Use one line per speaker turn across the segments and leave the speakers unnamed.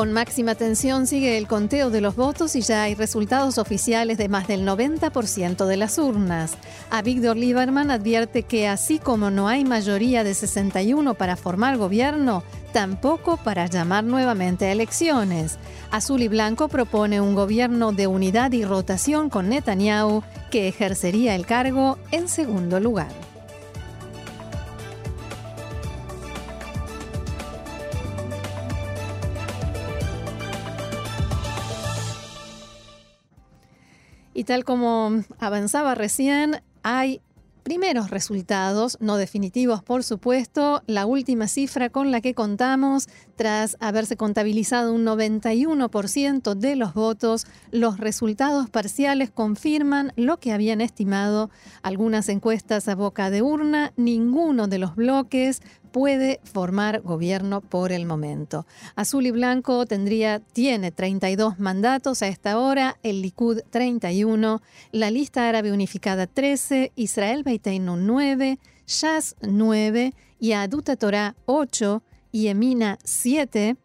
Con máxima atención sigue el conteo de los votos y ya hay resultados oficiales de más del 90% de las urnas. A Víctor Lieberman advierte que así como no hay mayoría de 61 para formar gobierno, tampoco para llamar nuevamente a elecciones. Azul y Blanco propone un gobierno de unidad y rotación con Netanyahu que ejercería el cargo en segundo lugar. Y tal como avanzaba recién, hay primeros resultados, no definitivos por supuesto, la última cifra con la que contamos tras haberse contabilizado un 91% de los votos, los resultados parciales confirman lo que habían estimado algunas encuestas a boca de urna. Ninguno de los bloques puede formar gobierno por el momento. Azul y Blanco tendría, tiene 32 mandatos a esta hora, el Likud 31, la lista árabe unificada 13, Israel Beiteinu 9, Shas 9 y Aduta Torah 8 y Emina 7,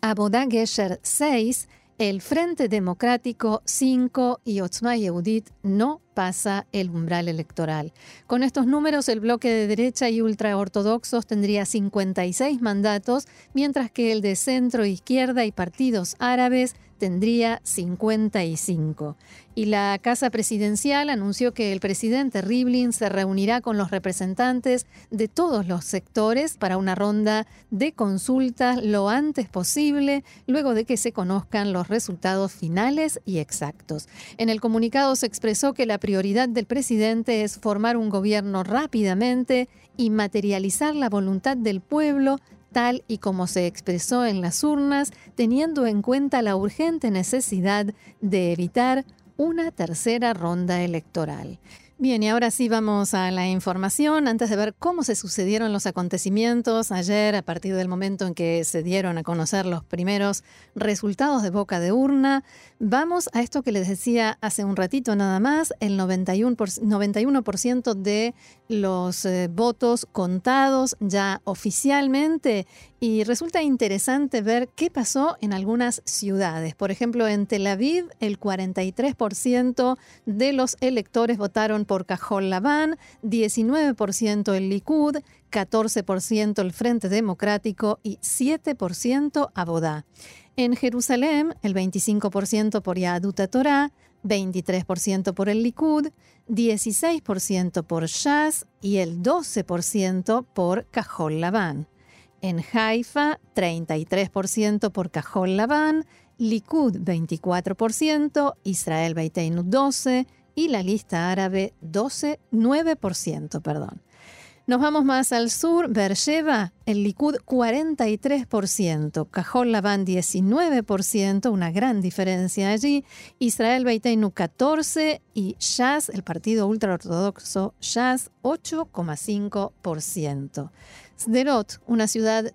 Abodá Gesher 6, el Frente Democrático 5 y Otzma Yehudit no pasa el umbral electoral. Con estos números, el bloque de derecha y ultraortodoxos tendría 56 mandatos, mientras que el de centro, izquierda y partidos árabes tendría 55. Y la Casa Presidencial anunció que el presidente Rivlin se reunirá con los representantes de todos los sectores para una ronda de consultas lo antes posible, luego de que se conozcan los resultados finales y exactos. En el comunicado se expresó que la prioridad del presidente es formar un gobierno rápidamente y materializar la voluntad del pueblo tal y como se expresó en las urnas, teniendo en cuenta la urgente necesidad de evitar una tercera ronda electoral. Bien, y ahora sí vamos a la información. Antes de ver cómo se sucedieron los acontecimientos ayer, a partir del momento en que se dieron a conocer los primeros resultados de boca de urna, vamos a esto que les decía hace un ratito nada más, el 91%, 91 de los eh, votos contados ya oficialmente y resulta interesante ver qué pasó en algunas ciudades. Por ejemplo, en Tel Aviv, el 43% de los electores votaron por Cajol Labán, 19% el Likud, 14% el Frente Democrático y 7% Abodá. En Jerusalén, el 25% por Yaduta Torah, 23% por el Likud, 16% por Shas y el 12% por Cajol Labán. En Haifa, 33% por Cajol Labán, Likud 24%, Israel Beiteinu 12% y la lista árabe 12, 9%, perdón. Nos vamos más al sur, Beersheba, el Likud 43%, Cajol Labán 19%, una gran diferencia allí, Israel Beiteinu 14% y Shas, el partido ultraortodoxo Shas 8,5%. Sderot, una ciudad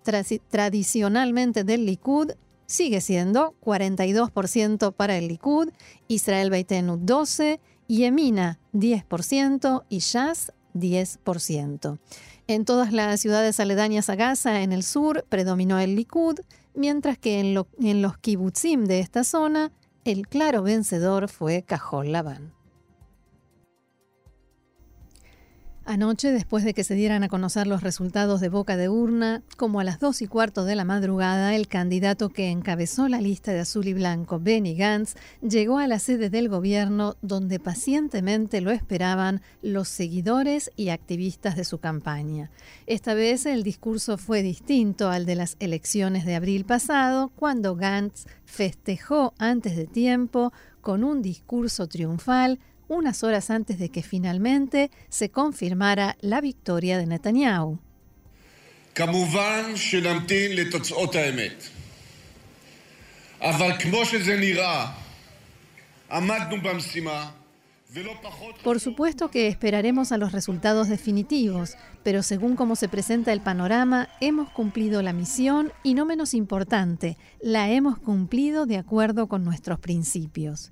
tradicionalmente del Likud, sigue siendo 42% para el Likud, Israel Beitenu 12%, Yemina 10% y Shas 10%. En todas las ciudades aledañas a Gaza, en el sur, predominó el Likud, mientras que en, los kibbutzim de esta zona, el claro vencedor fue Cajol Labán. Anoche, después de que se dieran a conocer los resultados de boca de urna, como a las dos y cuarto de la madrugada, el candidato que encabezó la lista de azul y blanco, Benny Gantz, llegó a la sede del gobierno donde pacientemente lo esperaban los seguidores y activistas de su campaña. Esta vez el discurso fue distinto al de las elecciones de abril pasado, cuando Gantz festejó antes de tiempo con un discurso triunfal unas horas antes de que finalmente se confirmara la victoria de Netanyahu. Por supuesto que esperaremos a los resultados definitivos, pero según cómo se presenta el panorama, hemos cumplido la misión y no menos importante, la hemos cumplido de acuerdo con nuestros principios.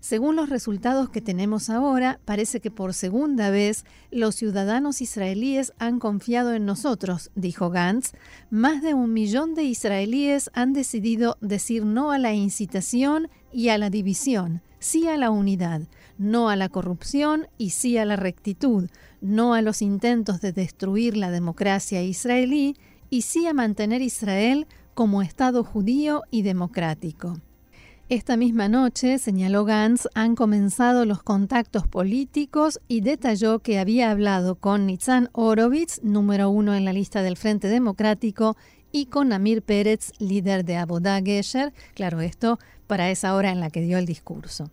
Según los resultados que tenemos ahora, parece que por segunda vez los ciudadanos israelíes han confiado en nosotros, dijo Gantz. Más de un millón de israelíes han decidido decir no a la incitación y a la división, sí a la unidad, no a la corrupción y sí a la rectitud, no a los intentos de destruir la democracia israelí y sí a mantener Israel como Estado judío y democrático. Esta misma noche, señaló Gantz, han comenzado los contactos políticos y detalló que había hablado con Nitzan Orovitz, número uno en la lista del Frente Democrático, y con Amir Pérez, líder de Abodá Gesher, claro, esto para esa hora en la que dio el discurso.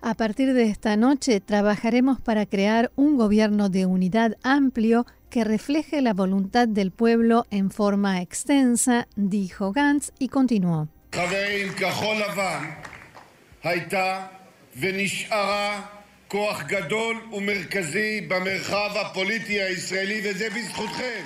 A partir de esta noche trabajaremos para crear un gobierno de unidad amplio que refleje la voluntad del pueblo en forma extensa, dijo Gantz y continuó. חברים, כחול לבן הייתה ונשארה כוח גדול ומרכזי במרחב הפוליטי הישראלי, וזה בזכותכם.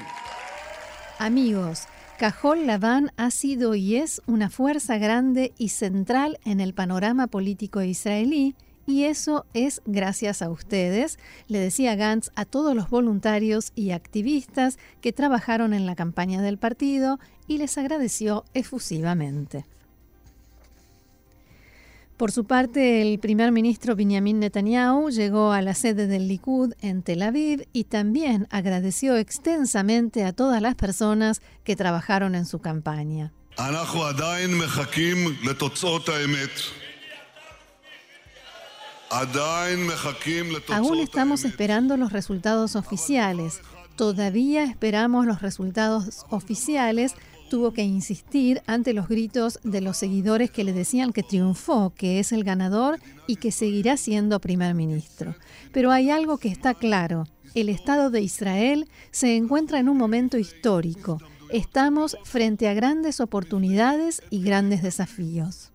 Amigos, Cajol Laván ha sido y es una fuerza grande y central en el panorama político israelí y eso es gracias a ustedes, le decía Gantz a todos los voluntarios y activistas que trabajaron en la campaña del partido y les agradeció efusivamente. Por su parte, el primer ministro Benjamin Netanyahu llegó a la sede del Likud en Tel Aviv y también agradeció extensamente a todas las personas que trabajaron en su campaña. Aún estamos esperando los resultados oficiales. Todavía esperamos los resultados oficiales tuvo que insistir ante los gritos de los seguidores que le decían que triunfó, que es el ganador y que seguirá siendo primer ministro. Pero hay algo que está claro. El Estado de Israel se encuentra en un momento histórico. Estamos frente a grandes oportunidades y grandes desafíos.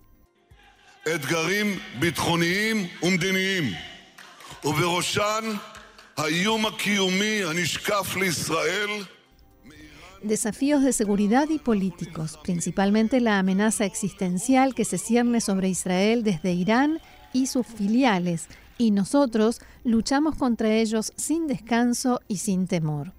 Desafíos de seguridad y políticos, principalmente la amenaza existencial que se cierne sobre Israel desde Irán y sus filiales, y nosotros luchamos contra ellos sin descanso y sin temor.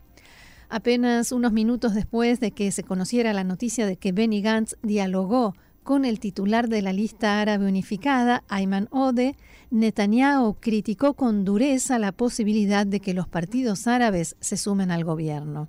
Apenas unos minutos después de que se conociera la noticia de que Benny Gantz dialogó con el titular de la lista árabe unificada, Ayman Ode, Netanyahu criticó con dureza la posibilidad de que los partidos árabes se sumen al gobierno.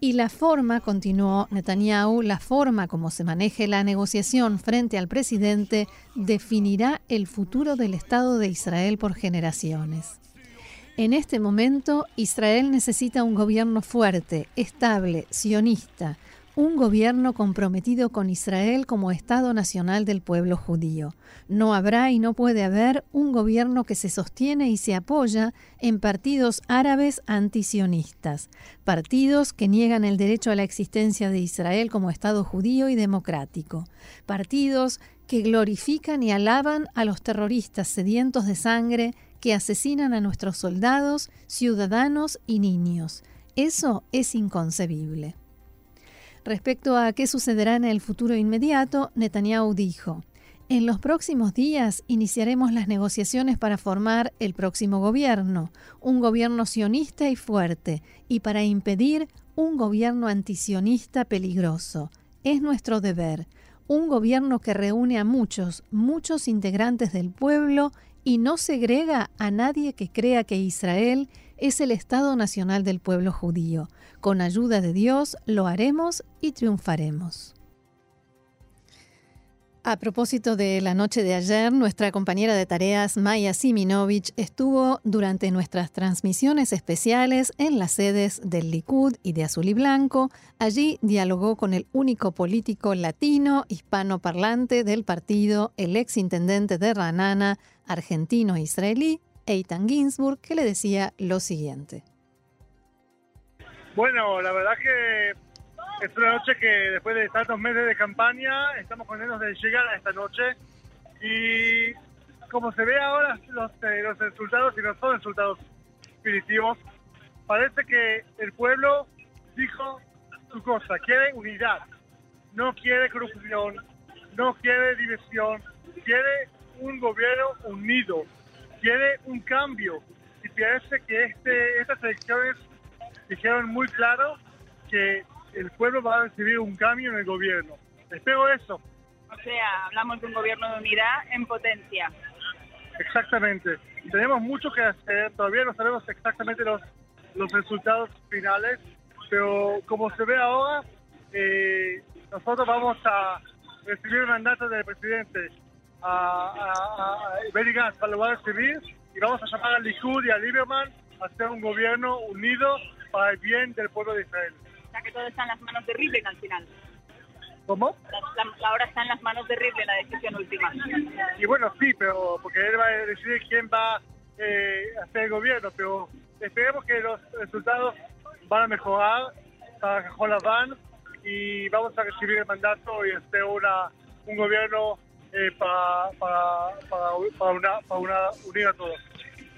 Y la forma, continuó Netanyahu, la forma como se maneje la negociación frente al presidente definirá el futuro del Estado de Israel por generaciones. En este momento, Israel necesita un gobierno fuerte, estable, sionista, un gobierno comprometido con Israel como Estado nacional del pueblo judío. No habrá y no puede haber un gobierno que se sostiene y se apoya en partidos árabes antisionistas, partidos que niegan el derecho a la existencia de Israel como Estado judío y democrático, partidos que glorifican y alaban a los terroristas sedientos de sangre que asesinan a nuestros soldados, ciudadanos y niños. Eso es inconcebible. Respecto a qué sucederá en el futuro inmediato, Netanyahu dijo, en los próximos días iniciaremos las negociaciones para formar el próximo gobierno, un gobierno sionista y fuerte, y para impedir un gobierno antisionista peligroso. Es nuestro deber, un gobierno que reúne a muchos, muchos integrantes del pueblo y no segrega a nadie que crea que Israel es el Estado nacional del pueblo judío. Con ayuda de Dios lo haremos y triunfaremos. A propósito de la noche de ayer, nuestra compañera de tareas Maya Siminovich estuvo durante nuestras transmisiones especiales en las sedes del Likud y de Azul y Blanco. Allí dialogó con el único político latino hispano parlante del partido, el ex intendente de Ranana, argentino-israelí, Eitan Ginsburg, que le decía lo siguiente.
Bueno, la verdad que es una noche que después de tantos meses de campaña estamos contentos de llegar a esta noche. Y como se ve ahora los, eh, los resultados y no son resultados definitivos, parece que el pueblo dijo su cosa, quiere unidad, no quiere corrupción, no quiere división, quiere un gobierno unido, quiere un cambio. Y parece que este, estas elecciones dijeron muy claro que el pueblo va a recibir un cambio en el gobierno. Espero eso.
O sea, hablamos de un gobierno de unidad en potencia.
Exactamente. Tenemos mucho que hacer, todavía no sabemos exactamente los, los resultados finales, pero como se ve ahora, eh, nosotros vamos a recibir el mandato del presidente a, a, a Benny Gantz, lo va a recibir y vamos a llamar a Likud y a Lieberman a hacer un gobierno unido para el bien del pueblo de Israel
que todo está en las manos de Rivlin al final.
¿Cómo?
La, ahora está en las manos de Rivlin la decisión última.
Y bueno, sí, pero porque él va a decidir quién va eh, a hacer el gobierno, pero esperemos que los resultados van a mejorar para van y vamos a recibir el mandato y hacer una, un gobierno eh, para, para, para, una, para una, unir a todos.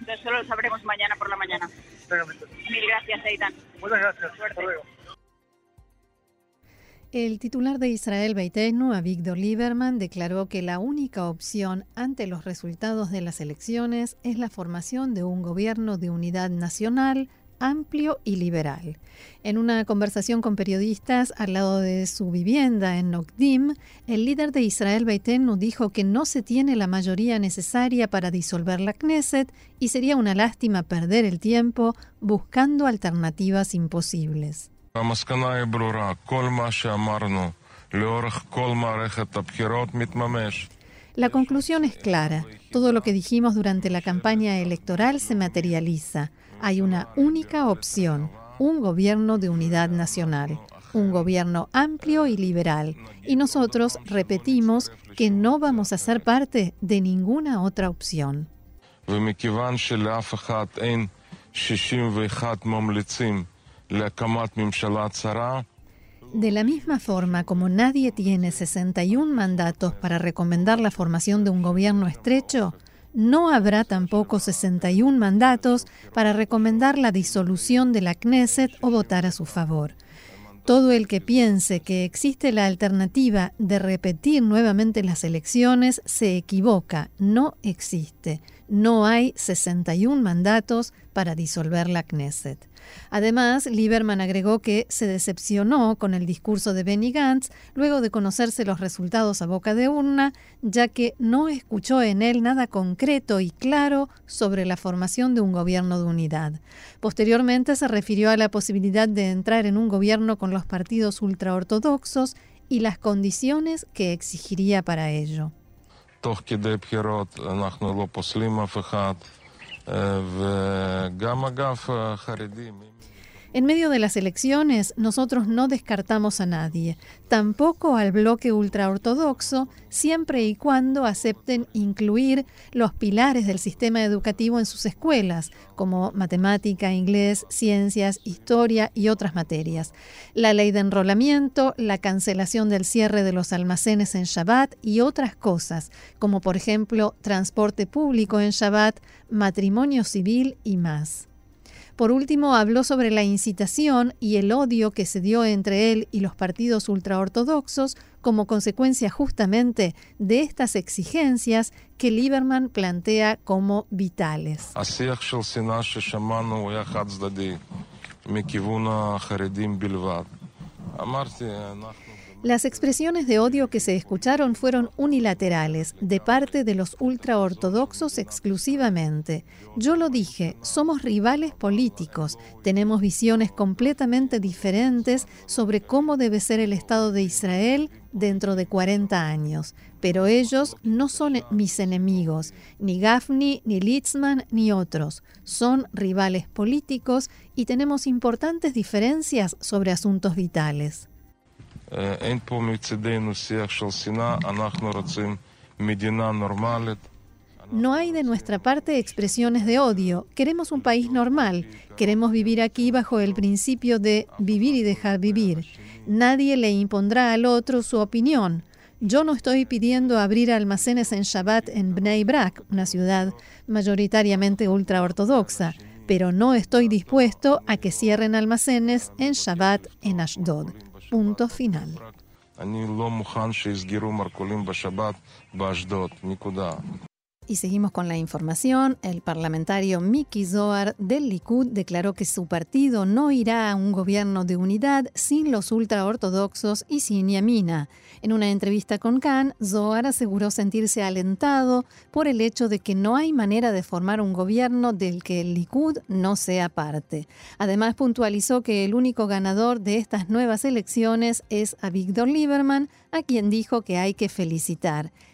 Entonces solo lo sabremos mañana por la mañana. Mil gracias, Eitan.
Muchas gracias. Hasta luego.
El titular de Israel Beitenu, Avigdor Lieberman, declaró que la única opción ante los resultados de las elecciones es la formación de un gobierno de unidad nacional amplio y liberal. En una conversación con periodistas al lado de su vivienda en Nokdim, el líder de Israel Beitenu dijo que no se tiene la mayoría necesaria para disolver la Knesset y sería una lástima perder el tiempo buscando alternativas imposibles. La conclusión es clara. Todo lo que dijimos durante la campaña electoral se materializa. Hay una única opción, un gobierno de unidad nacional, un gobierno amplio y liberal. Y nosotros repetimos que no vamos a ser parte de ninguna otra opción. De la misma forma como nadie tiene 61 mandatos para recomendar la formación de un gobierno estrecho, no habrá tampoco 61 mandatos para recomendar la disolución de la Knesset o votar a su favor. Todo el que piense que existe la alternativa de repetir nuevamente las elecciones se equivoca, no existe. No hay 61 mandatos para disolver la Knesset. Además, Lieberman agregó que se decepcionó con el discurso de Benny Gantz luego de conocerse los resultados a boca de urna, ya que no escuchó en él nada concreto y claro sobre la formación de un gobierno de unidad. Posteriormente se refirió a la posibilidad de entrar en un gobierno con los partidos ultraortodoxos y las condiciones que exigiría para ello.
תוך כדי בחירות, אנחנו לא פוסלים אף אחד, אה, וגם אגב חרדים.
En medio de las elecciones, nosotros no descartamos a nadie, tampoco al bloque ultraortodoxo, siempre y cuando acepten incluir los pilares del sistema educativo en sus escuelas, como matemática, inglés, ciencias, historia y otras materias. La ley de enrolamiento, la cancelación del cierre de los almacenes en Shabbat y otras cosas, como por ejemplo transporte público en Shabbat, matrimonio civil y más. Por último, habló sobre la incitación y el odio que se dio entre él y los partidos ultraortodoxos como consecuencia justamente de estas exigencias que Lieberman plantea como vitales. Las expresiones de odio que se escucharon fueron unilaterales, de parte de los ultraortodoxos exclusivamente. Yo lo dije, somos rivales políticos, tenemos visiones completamente diferentes sobre cómo debe ser el Estado de Israel dentro de 40 años, pero ellos no son mis enemigos, ni Gafni, ni Litzman, ni otros. Son rivales políticos y tenemos importantes diferencias sobre asuntos vitales. No hay de nuestra parte expresiones de odio. Queremos un país normal. Queremos vivir aquí bajo el principio de vivir y dejar vivir. Nadie le impondrá al otro su opinión. Yo no estoy pidiendo abrir almacenes en Shabbat en Bnei Brak, una ciudad mayoritariamente ultraortodoxa, pero no estoy dispuesto a que cierren almacenes en Shabbat en Ashdod. Punto final. Y seguimos con la información. El parlamentario Miki Zohar del Likud declaró que su partido no irá a un gobierno de unidad sin los ultraortodoxos y sin Yamina. En una entrevista con Khan, Zohar aseguró sentirse alentado por el hecho de que no hay manera de formar un gobierno del que el Likud no sea parte. Además, puntualizó que el único ganador de estas nuevas elecciones es Avigdor Lieberman, a quien dijo que hay que felicitar.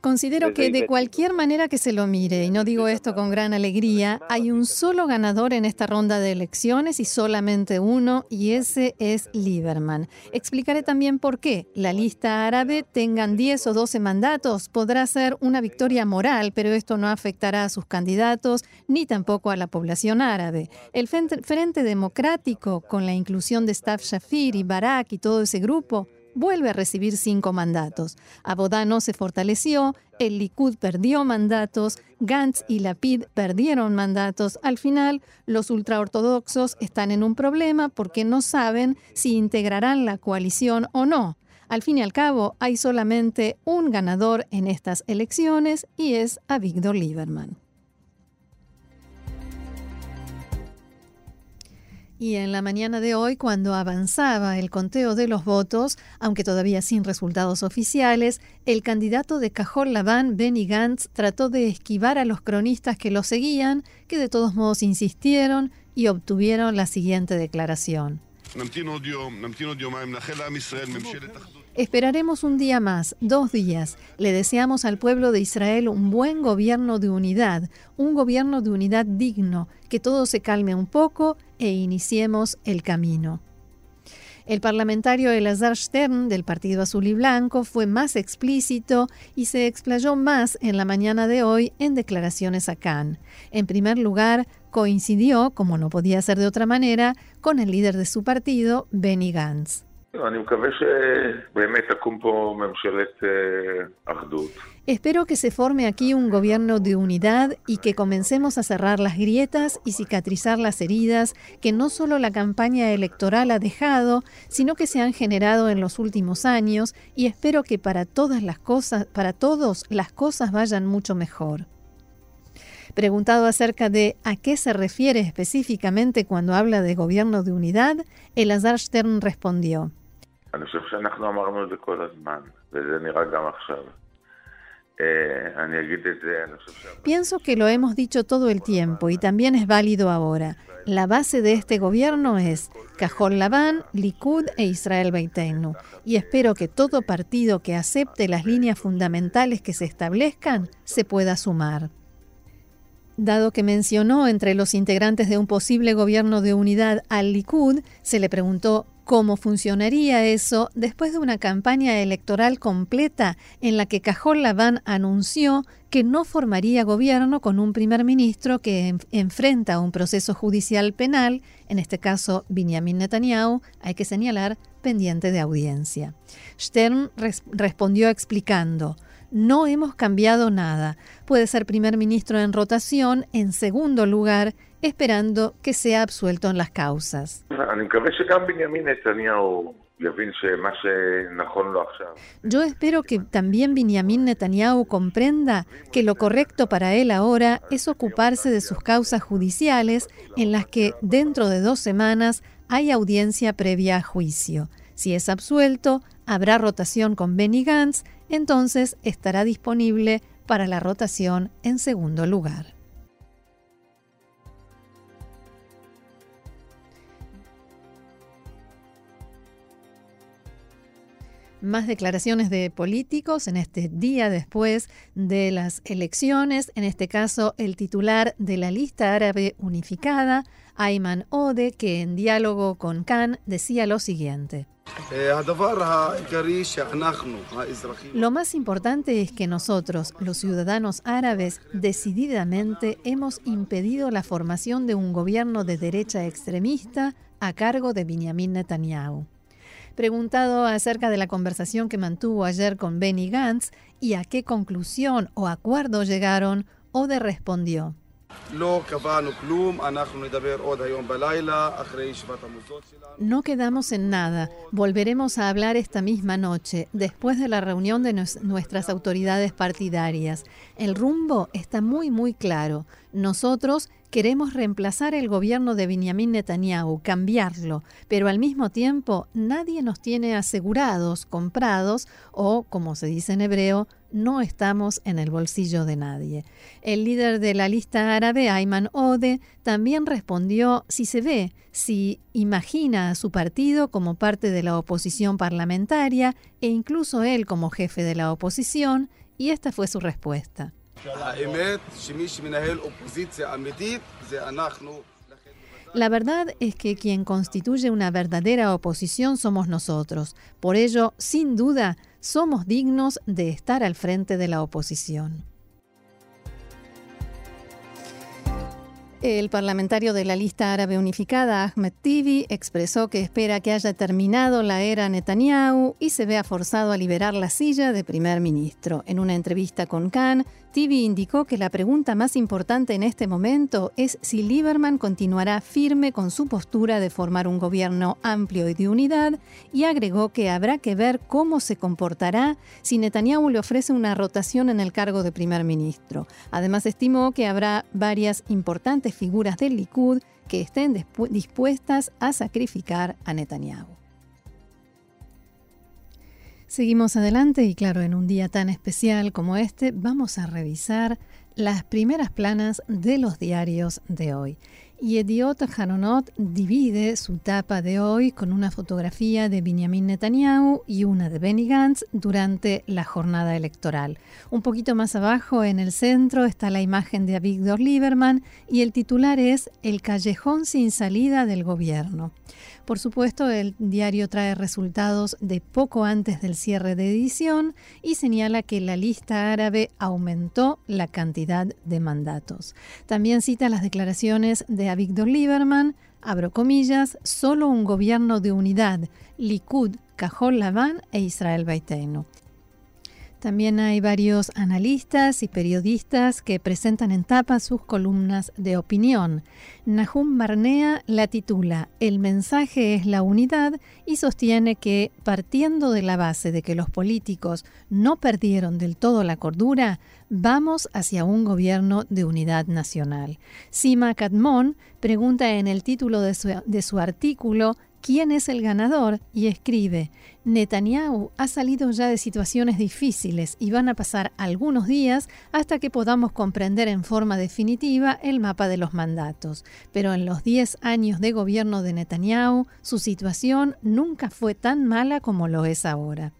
Considero que de cualquier manera que se lo mire, y no digo esto con gran alegría, hay un solo ganador en esta ronda de elecciones y solamente uno, y ese es Lieberman. Explicaré también por qué la lista árabe tengan 10 o 12 mandatos. Podrá ser una victoria moral, pero esto no afectará a sus candidatos ni tampoco a la población árabe. El Frente Democrático, con la inclusión de Staff Shafir y Barak y todo ese grupo, vuelve a recibir cinco mandatos. Abodá no se fortaleció, el Likud perdió mandatos, Gantz y Lapid perdieron mandatos. Al final, los ultraortodoxos están en un problema porque no saben si integrarán la coalición o no. Al fin y al cabo, hay solamente un ganador en estas elecciones y es Avigdor Lieberman. Y en la mañana de hoy, cuando avanzaba el conteo de los votos, aunque todavía sin resultados oficiales, el candidato de Cajol Laván, Benny Gantz, trató de esquivar a los cronistas que lo seguían, que de todos modos insistieron y obtuvieron la siguiente declaración. Esperaremos un día más, dos días. Le deseamos al pueblo de Israel un buen gobierno de unidad, un gobierno de unidad digno, que todo se calme un poco e iniciemos el camino. El parlamentario Elazar Stern del Partido Azul y Blanco fue más explícito y se explayó más en la mañana de hoy en declaraciones a Cannes. En primer lugar, coincidió, como no podía ser de otra manera, con el líder de su partido, Benny Gantz. Espero que se forme aquí un gobierno de unidad y que comencemos a cerrar las grietas y cicatrizar las heridas que no solo la campaña electoral ha dejado, sino que se han generado en los últimos años y espero que para todas las cosas, para todos las cosas vayan mucho mejor. Preguntado acerca de a qué se refiere específicamente cuando habla de gobierno de unidad, Elazar Stern respondió: Pienso que lo hemos dicho todo el tiempo y también es válido ahora. La base de este gobierno es Cajol Labán, Likud e Israel Beitenu. Y espero que todo partido que acepte las líneas fundamentales que se establezcan se pueda sumar. Dado que mencionó entre los integrantes de un posible gobierno de unidad al Likud, se le preguntó cómo funcionaría eso después de una campaña electoral completa en la que Cajol Laván anunció que no formaría gobierno con un primer ministro que enfrenta un proceso judicial penal, en este caso Benjamin Netanyahu, hay que señalar, pendiente de audiencia. Stern respondió explicando, no hemos cambiado nada. Puede ser primer ministro en rotación, en segundo lugar, esperando que sea absuelto en las causas. Yo espero que también Benjamin Netanyahu comprenda que lo correcto para él ahora es ocuparse de sus causas judiciales en las que dentro de dos semanas hay audiencia previa a juicio. Si es absuelto, habrá rotación con Benny Gantz, entonces estará disponible para la rotación en segundo lugar. Más declaraciones de políticos en este día después de las elecciones. En este caso, el titular de la lista árabe unificada, Ayman Ode, que en diálogo con Khan decía lo siguiente. Lo más importante es que nosotros, los ciudadanos árabes, decididamente hemos impedido la formación de un gobierno de derecha extremista a cargo de Benjamin Netanyahu. Preguntado acerca de la conversación que mantuvo ayer con Benny Gantz y a qué conclusión o acuerdo llegaron, Ode respondió. No quedamos en nada. Volveremos a hablar esta misma noche, después de la reunión de nuestras autoridades partidarias. El rumbo está muy, muy claro. Nosotros queremos reemplazar el gobierno de Benjamin Netanyahu, cambiarlo, pero al mismo tiempo nadie nos tiene asegurados, comprados o, como se dice en hebreo, no estamos en el bolsillo de nadie. El líder de la lista árabe, Ayman Ode, también respondió si se ve, si imagina a su partido como parte de la oposición parlamentaria e incluso él como jefe de la oposición, y esta fue su respuesta. La verdad es que quien constituye una verdadera oposición somos nosotros. Por ello, sin duda, somos dignos de estar al frente de la oposición. El parlamentario de la lista árabe unificada, Ahmed Tibi, expresó que espera que haya terminado la era Netanyahu y se vea forzado a liberar la silla de primer ministro. En una entrevista con Khan, Tibi indicó que la pregunta más importante en este momento es si Lieberman continuará firme con su postura de formar un gobierno amplio y de unidad y agregó que habrá que ver cómo se comportará si Netanyahu le ofrece una rotación en el cargo de primer ministro. Además estimó que habrá varias importantes figuras del Likud que estén dispuestas a sacrificar a Netanyahu. Seguimos adelante y claro, en un día tan especial como este vamos a revisar las primeras planas de los diarios de hoy. Y Ediot divide su tapa de hoy con una fotografía de Benjamin Netanyahu y una de Benny Gantz durante la jornada electoral. Un poquito más abajo, en el centro, está la imagen de Avigdor Lieberman y el titular es El callejón sin salida del gobierno. Por supuesto, el diario trae resultados de poco antes del cierre de edición y señala que la lista árabe aumentó la cantidad de mandatos. También cita las declaraciones de Avigdor Lieberman, abro comillas, solo un gobierno de unidad, Likud, Cajol Laván e Israel Beiteinu. También hay varios analistas y periodistas que presentan en tapa sus columnas de opinión. Nahum Barnea la titula El mensaje es la unidad y sostiene que, partiendo de la base de que los políticos no perdieron del todo la cordura, vamos hacia un gobierno de unidad nacional. Sima Kadmon pregunta en el título de su artículo quién es el ganador y escribe, Netanyahu ha salido ya de situaciones difíciles y van a pasar algunos días hasta que podamos comprender en forma definitiva el mapa de los mandatos. Pero en los 10 años de gobierno de Netanyahu, su situación nunca fue tan mala como lo es ahora.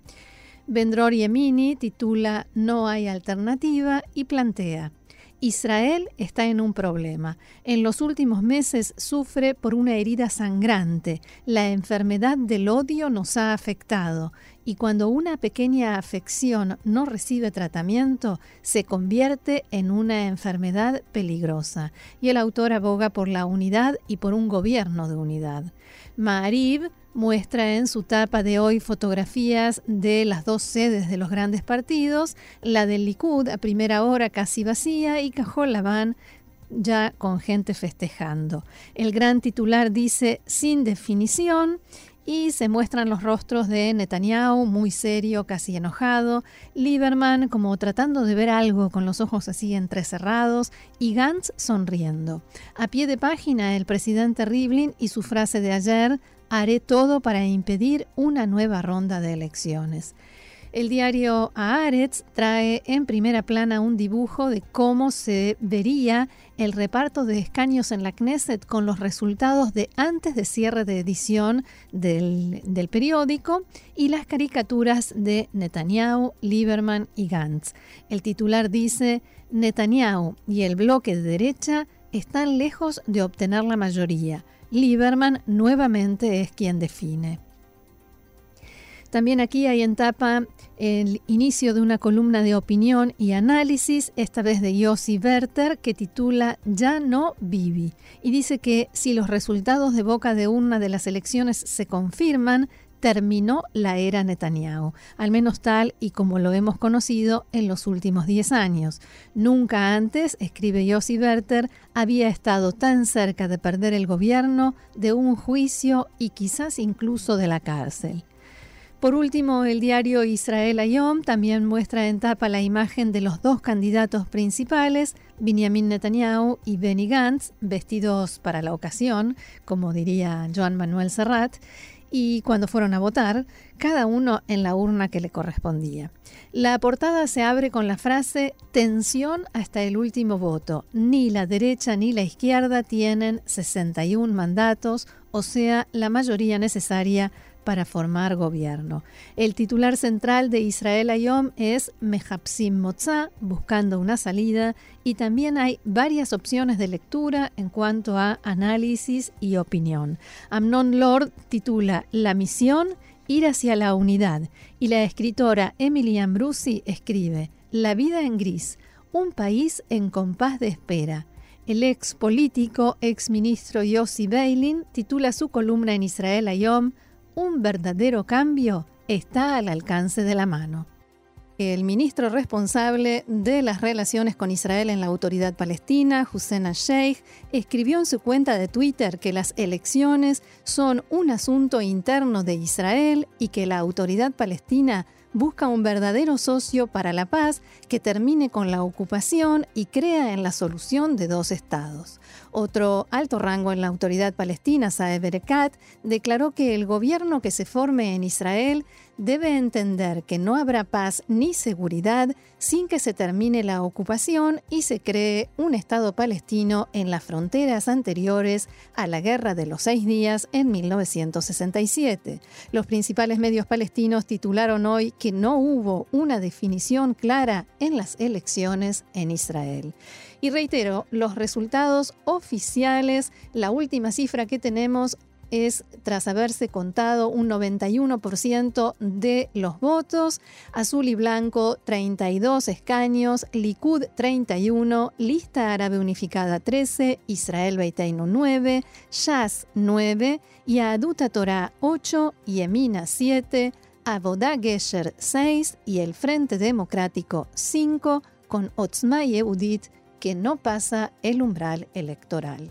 Vendror Yemini titula No hay alternativa y plantea Israel está en un problema. En los últimos meses sufre por una herida sangrante. La enfermedad del odio nos ha afectado y cuando una pequeña afección no recibe tratamiento, se convierte en una enfermedad peligrosa. Y el autor aboga por la unidad y por un gobierno de unidad. Maarib muestra en su tapa de hoy fotografías de las dos sedes de los grandes partidos, la del Likud a primera hora casi vacía y Cajol Laván ya con gente festejando. El gran titular dice sin definición y se muestran los rostros de Netanyahu muy serio, casi enojado, Lieberman como tratando de ver algo con los ojos así entrecerrados y Gantz sonriendo. A pie de página el presidente Rivlin y su frase de ayer, haré todo para impedir una nueva ronda de elecciones. El diario Haaretz trae en primera plana un dibujo de cómo se vería el reparto de escaños en la Knesset con los resultados de antes de cierre de edición del, del periódico y las caricaturas de Netanyahu, Lieberman y Gantz. El titular dice, Netanyahu y el bloque de derecha están lejos de obtener la mayoría. Lieberman nuevamente es quien define. También aquí hay en tapa el inicio de una columna de opinión y análisis, esta vez de Yossi Werther, que titula Ya no Bibi. Y dice que si los resultados de boca de urna de las elecciones se confirman, terminó la era Netanyahu, al menos tal y como lo hemos conocido en los últimos 10 años. Nunca antes, escribe Yossi Werther, había estado tan cerca de perder el gobierno, de un juicio y quizás incluso de la cárcel. Por último, el diario Israel Ayom también muestra en tapa la imagen de los dos candidatos principales, Benjamin Netanyahu y Benny Gantz, vestidos para la ocasión, como diría Joan Manuel Serrat, y cuando fueron a votar, cada uno en la urna que le correspondía. La portada se abre con la frase tensión hasta el último voto. Ni la derecha ni la izquierda tienen 61 mandatos, o sea, la mayoría necesaria para formar gobierno. El titular central de Israel Ayom es Mehapsim Motza, buscando una salida, y también hay varias opciones de lectura en cuanto a análisis y opinión. Amnon Lord titula La misión, ir hacia la unidad, y la escritora Emily Ambrusi escribe La vida en gris, un país en compás de espera. El ex político, ex ministro Yossi Beilin, titula su columna en Israel Ayom un verdadero cambio está al alcance de la mano. El ministro responsable de las relaciones con Israel en la autoridad palestina, Hussein al-Sheikh, escribió en su cuenta de Twitter que las elecciones son un asunto interno de Israel y que la autoridad palestina busca un verdadero socio para la paz que termine con la ocupación y crea en la solución de dos estados. Otro alto rango en la autoridad palestina, Saeb Erekat, declaró que el gobierno que se forme en Israel debe entender que no habrá paz ni seguridad sin que se termine la ocupación y se cree un Estado palestino en las fronteras anteriores a la Guerra de los Seis Días en 1967. Los principales medios palestinos titularon hoy que no hubo una definición clara en las elecciones en Israel. Y reitero, los resultados oficiales, la última cifra que tenemos es tras haberse contado un 91% de los votos, azul y blanco 32 escaños, Likud 31, Lista Árabe Unificada 13, Israel Beiteinu 9, Shas 9, Yaduta Torah 8, Yemina 7, Abodá Gesher 6 y el Frente Democrático 5 con Otzma Yehudit que no pasa el umbral electoral.